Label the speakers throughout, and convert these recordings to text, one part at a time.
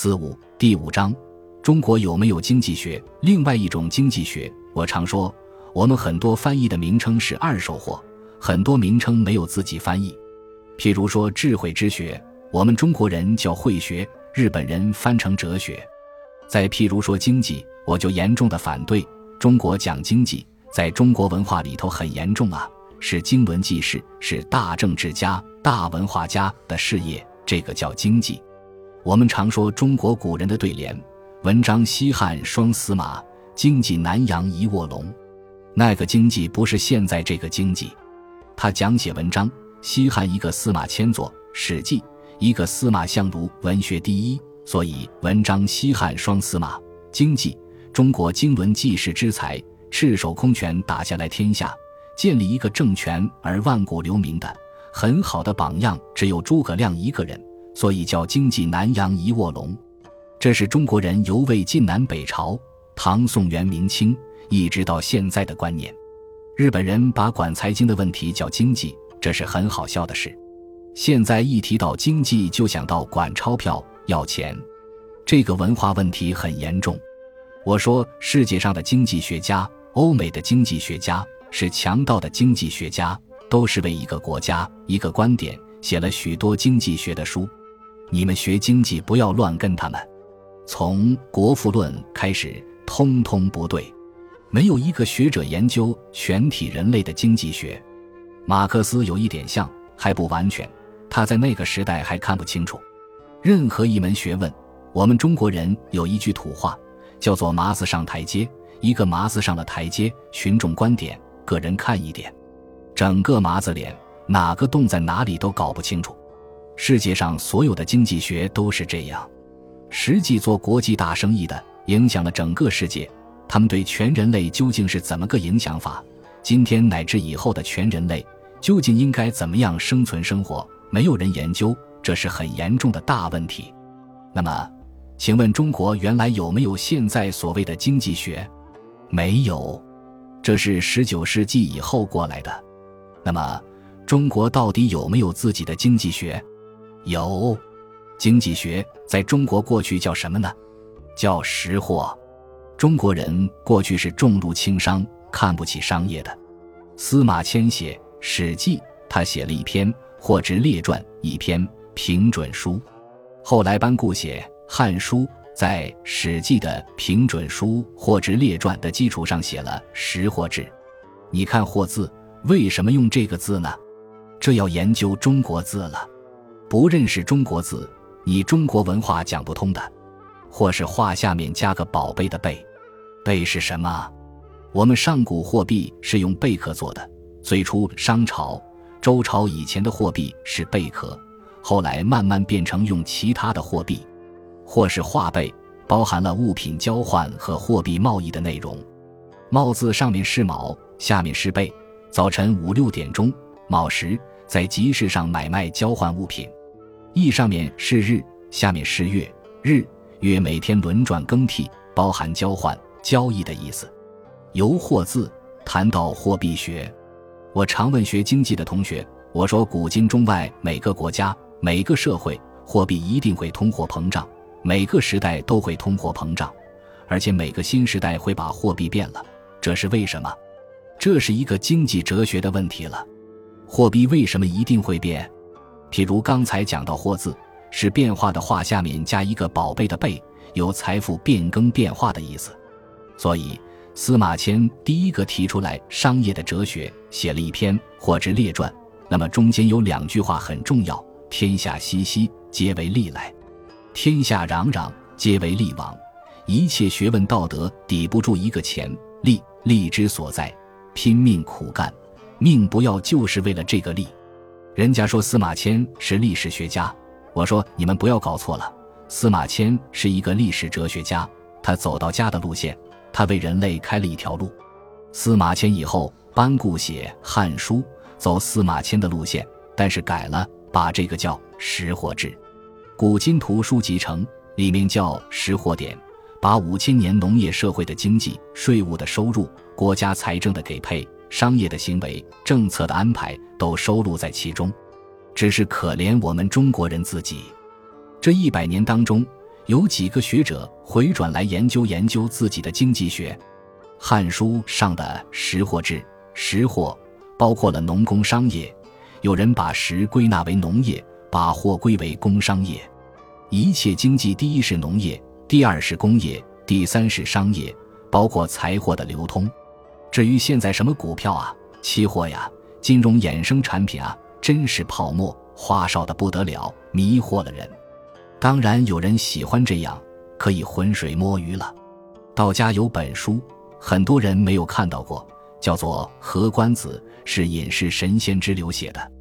Speaker 1: 子午第五章：中国有没有经济学？另外一种经济学，我常说，我们很多翻译的名称是二手货，很多名称没有自己翻译。譬如说智慧之学，我们中国人叫慧学，日本人翻成哲学。再譬如说经济，我就严重的反对中国讲经济，在中国文化里头很严重啊，是经纶济世，是大政治家、大文化家的事业，这个叫经济。我们常说中国古人的对联：“文章西汉双司马，经济南阳一卧龙。”那个经济不是现在这个经济。他讲写文章，西汉一个司马迁作《史记》，一个司马相如文学第一，所以文章西汉双司马。经济，中国经纶济世之才，赤手空拳打下来天下，建立一个政权而万古留名的很好的榜样，只有诸葛亮一个人。所以叫经济南阳一卧龙，这是中国人由魏晋南北朝、唐宋元明清一直到现在的观念。日本人把管财经的问题叫经济，这是很好笑的事。现在一提到经济，就想到管钞票要钱，这个文化问题很严重。我说，世界上的经济学家、欧美的经济学家是强盗的经济学家，都是为一个国家、一个观点写了许多经济学的书。你们学经济不要乱跟他们，从《国富论》开始，通通不对。没有一个学者研究全体人类的经济学。马克思有一点像，还不完全。他在那个时代还看不清楚任何一门学问。我们中国人有一句土话，叫做“麻子上台阶”。一个麻子上了台阶，群众观点，个人看一点，整个麻子脸哪个洞在哪里都搞不清楚。世界上所有的经济学都是这样，实际做国际大生意的影响了整个世界，他们对全人类究竟是怎么个影响法？今天乃至以后的全人类究竟应该怎么样生存生活？没有人研究，这是很严重的大问题。那么，请问中国原来有没有现在所谓的经济学？没有，这是十九世纪以后过来的。那么，中国到底有没有自己的经济学？有，经济学在中国过去叫什么呢？叫识货。中国人过去是重度轻商，看不起商业的。司马迁写《史记》，他写了一篇《货殖列传》，一篇平准书。后来班固写《汉书》，在《史记》的平准书《货殖列传》的基础上写了《识货志》。你看“货”字，为什么用这个字呢？这要研究中国字了。不认识中国字，你中国文化讲不通的。或是画下面加个宝贝的贝，贝是什么？我们上古货币是用贝壳做的，最初商朝、周朝以前的货币是贝壳，后来慢慢变成用其他的货币。或是画贝，包含了物品交换和货币贸易的内容。卯字上面是卯，下面是贝。早晨五六点钟，卯时在集市上买卖交换物品。易上面是日，下面是月，日月每天轮转更替，包含交换交易的意思。由货字谈到货币学，我常问学经济的同学，我说古今中外每个国家、每个社会，货币一定会通货膨胀，每个时代都会通货膨胀，而且每个新时代会把货币变了，这是为什么？这是一个经济哲学的问题了。货币为什么一定会变？譬如刚才讲到“货”字，是变化的“化”下面加一个宝贝的“贝”，有财富变更变化的意思。所以司马迁第一个提出来商业的哲学，写了一篇《货殖列传》。那么中间有两句话很重要：“天下熙熙，皆为利来；天下攘攘，皆为利往。”一切学问道德抵不住一个钱利，利之所在，拼命苦干，命不要就是为了这个利。人家说司马迁是历史学家，我说你们不要搞错了，司马迁是一个历史哲学家，他走到家的路线，他为人类开了一条路。司马迁以后，班固写《汉书》，走司马迁的路线，但是改了，把这个叫《识货志》。古今图书集成里面叫《识货典》，把五千年农业社会的经济、税务的收入、国家财政的给配。商业的行为、政策的安排都收录在其中，只是可怜我们中国人自己。这一百年当中，有几个学者回转来研究研究自己的经济学？《汉书》上的识货志，识货包括了农工商业，有人把识归纳为农业，把货归为工商业。一切经济，第一是农业，第二是工业，第三是商业，包括财货的流通。至于现在什么股票啊、期货呀、金融衍生产品啊，真是泡沫，花哨的不得了，迷惑了人。当然有人喜欢这样，可以浑水摸鱼了。道家有本书，很多人没有看到过，叫做《合观子》，是隐士神仙之流写的。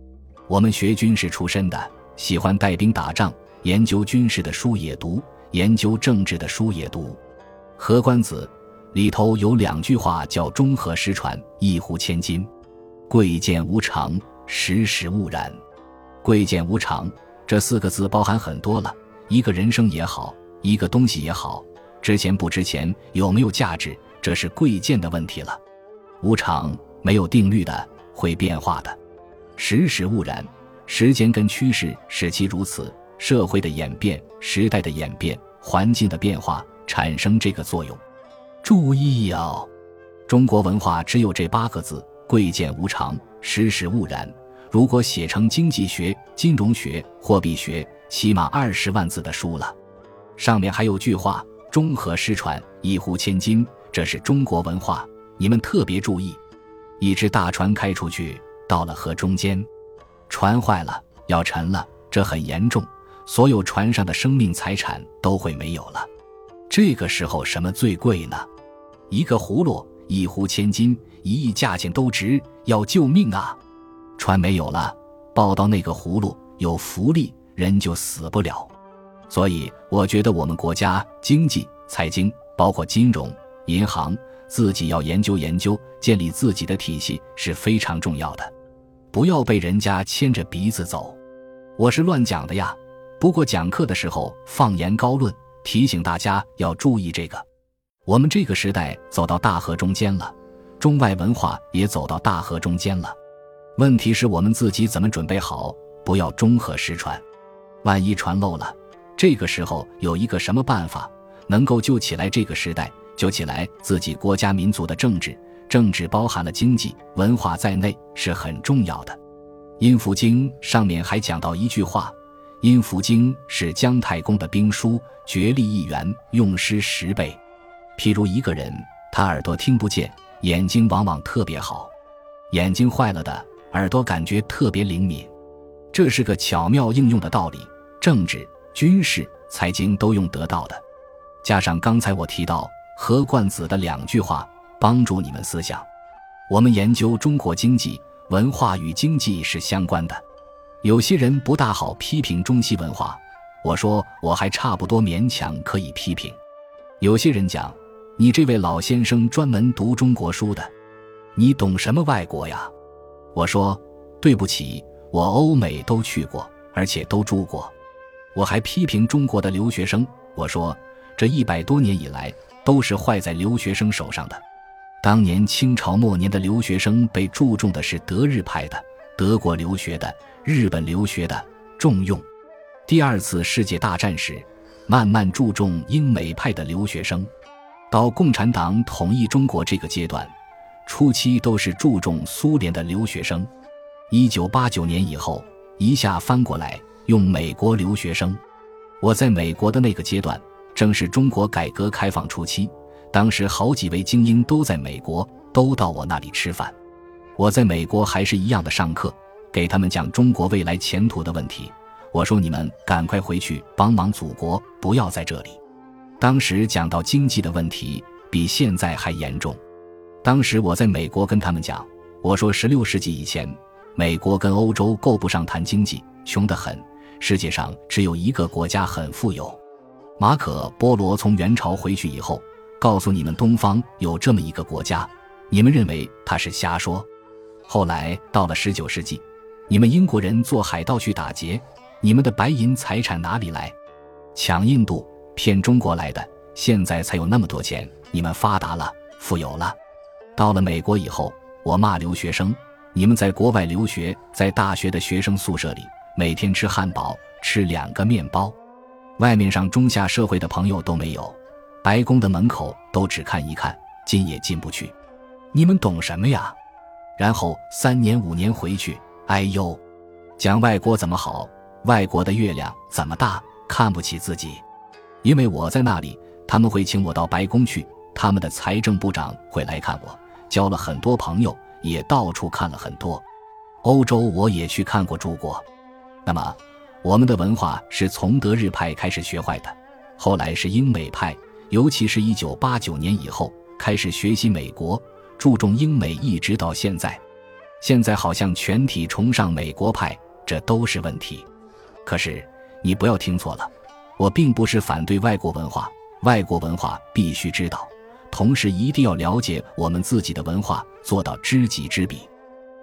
Speaker 1: 我们学军事出身的，喜欢带兵打仗。研究军事的书也读，研究政治的书也读，《何官子》里头有两句话叫“中和失传，一呼千金”。贵贱无常，时时勿然。贵贱无常这四个字包含很多了，一个人生也好，一个东西也好，值钱不值钱，有没有价值，这是贵贱的问题了。无常没有定律的，会变化的。时时勿然，时间跟趋势使其如此。社会的演变、时代的演变、环境的变化产生这个作用。注意哦，中国文化只有这八个字：贵贱无常，时时勿然。如果写成经济学、金融学、货币学，起码二十万字的书了。上面还有句话：“中和失传，一呼千金。”这是中国文化，你们特别注意。一只大船开出去，到了河中间，船坏了，要沉了，这很严重。所有船上的生命财产都会没有了，这个时候什么最贵呢？一个葫芦一壶千金，一亿价钱都值，要救命啊！船没有了，抱到那个葫芦有福利，人就死不了。所以我觉得我们国家经济、财经，包括金融、银行，自己要研究研究，建立自己的体系是非常重要的，不要被人家牵着鼻子走。我是乱讲的呀。不过讲课的时候放言高论，提醒大家要注意这个。我们这个时代走到大河中间了，中外文化也走到大河中间了。问题是我们自己怎么准备好，不要中和失传。万一传漏了，这个时候有一个什么办法能够救起来这个时代，救起来自己国家民族的政治？政治包含了经济、文化在内，是很重要的。《阴符经》上面还讲到一句话。《阴符经》是姜太公的兵书，绝力一员，用师十倍。譬如一个人，他耳朵听不见，眼睛往往特别好，眼睛坏了的耳朵感觉特别灵敏。这是个巧妙应用的道理，政治、军事、财经都用得到的。加上刚才我提到何冠子的两句话，帮助你们思想。我们研究中国经济、文化与经济是相关的。有些人不大好批评中西文化，我说我还差不多勉强可以批评。有些人讲，你这位老先生专门读中国书的，你懂什么外国呀？我说对不起，我欧美都去过，而且都住过。我还批评中国的留学生，我说这一百多年以来都是坏在留学生手上的。当年清朝末年的留学生被注重的是德日派的，德国留学的。日本留学的重用，第二次世界大战时，慢慢注重英美派的留学生。到共产党统一中国这个阶段，初期都是注重苏联的留学生。一九八九年以后，一下翻过来用美国留学生。我在美国的那个阶段，正是中国改革开放初期，当时好几位精英都在美国，都到我那里吃饭。我在美国还是一样的上课。给他们讲中国未来前途的问题，我说你们赶快回去帮忙祖国，不要在这里。当时讲到经济的问题，比现在还严重。当时我在美国跟他们讲，我说十六世纪以前，美国跟欧洲够不上谈经济，穷得很。世界上只有一个国家很富有。马可·波罗从元朝回去以后，告诉你们东方有这么一个国家，你们认为他是瞎说。后来到了十九世纪。你们英国人做海盗去打劫，你们的白银财产哪里来？抢印度骗中国来的，现在才有那么多钱。你们发达了，富有了。到了美国以后，我骂留学生：你们在国外留学，在大学的学生宿舍里，每天吃汉堡，吃两个面包。外面上中下社会的朋友都没有，白宫的门口都只看一看，进也进不去。你们懂什么呀？然后三年五年回去，哎呦，讲外国怎么好，外国的月亮怎么大，看不起自己。因为我在那里，他们会请我到白宫去，他们的财政部长会来看我，交了很多朋友，也到处看了很多。欧洲我也去看过住过。那么，我们的文化是从德日派开始学坏的，后来是英美派，尤其是一九八九年以后开始学习美国。注重英美一直到现在，现在好像全体崇尚美国派，这都是问题。可是你不要听错了，我并不是反对外国文化，外国文化必须知道，同时一定要了解我们自己的文化，做到知己知彼。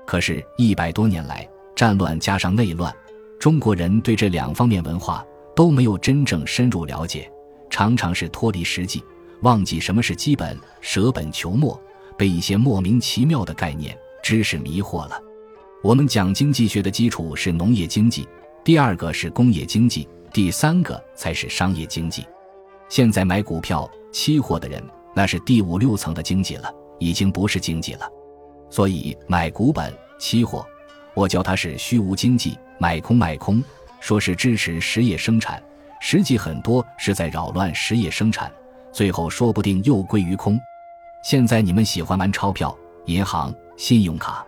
Speaker 1: 可是，一百多年来，战乱加上内乱，中国人对这两方面文化都没有真正深入了解，常常是脱离实际，忘记什么是基本，舍本求末。被一些莫名其妙的概念、知识迷惑了。我们讲经济学的基础是农业经济，第二个是工业经济，第三个才是商业经济。现在买股票、期货的人，那是第五六层的经济了，已经不是经济了。所以买股本、期货，我叫它是虚无经济，买空卖空，说是支持实业生产，实际很多是在扰乱实业生产，最后说不定又归于空。现在你们喜欢玩钞票、银行、信用卡，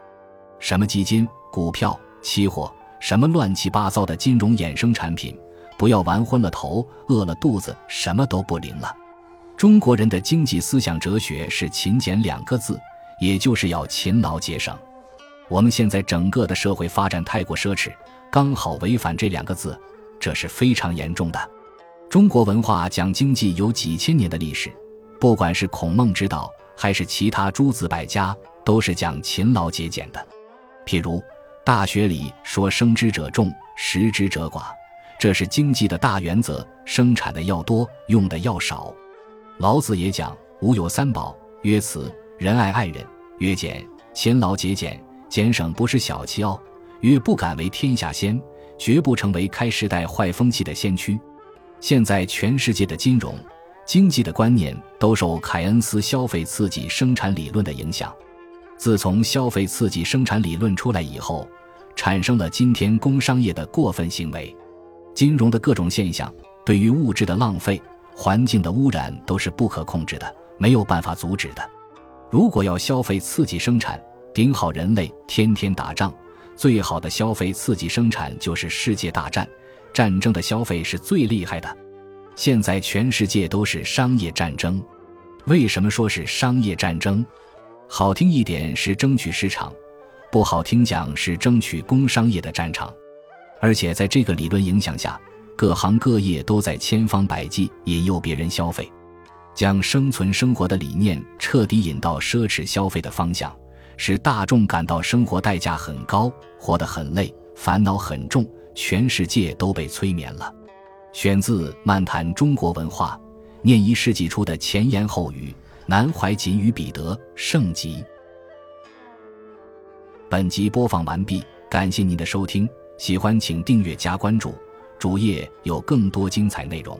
Speaker 1: 什么基金、股票、期货，什么乱七八糟的金融衍生产品，不要玩昏了头、饿了肚子，什么都不灵了。中国人的经济思想哲学是“勤俭”两个字，也就是要勤劳节省。我们现在整个的社会发展太过奢侈，刚好违反这两个字，这是非常严重的。中国文化讲经济有几千年的历史，不管是孔孟之道。还是其他诸子百家都是讲勤劳节俭的，譬如《大学》里说“生之者众，食之者寡”，这是经济的大原则，生产的要多，用的要少。老子也讲“吾有三宝：曰慈，仁爱爱人；曰俭，勤劳节俭。俭省不是小气哦。曰不敢为天下先，绝不成为开时代坏风气的先驱。”现在全世界的金融。经济的观念都受凯恩斯消费刺激生产理论的影响。自从消费刺激生产理论出来以后，产生了今天工商业的过分行为。金融的各种现象，对于物质的浪费、环境的污染都是不可控制的，没有办法阻止的。如果要消费刺激生产，顶好人类天天打仗，最好的消费刺激生产就是世界大战，战争的消费是最厉害的。现在全世界都是商业战争，为什么说是商业战争？好听一点是争取市场，不好听讲是争取工商业的战场。而且在这个理论影响下，各行各业都在千方百计引诱别人消费，将生存生活的理念彻底引到奢侈消费的方向，使大众感到生活代价很高，活得很累，烦恼很重，全世界都被催眠了。选自《漫谈中国文化》，念一世纪初的前言后语，南怀瑾与彼得圣集。本集播放完毕，感谢您的收听，喜欢请订阅加关注，主页有更多精彩内容。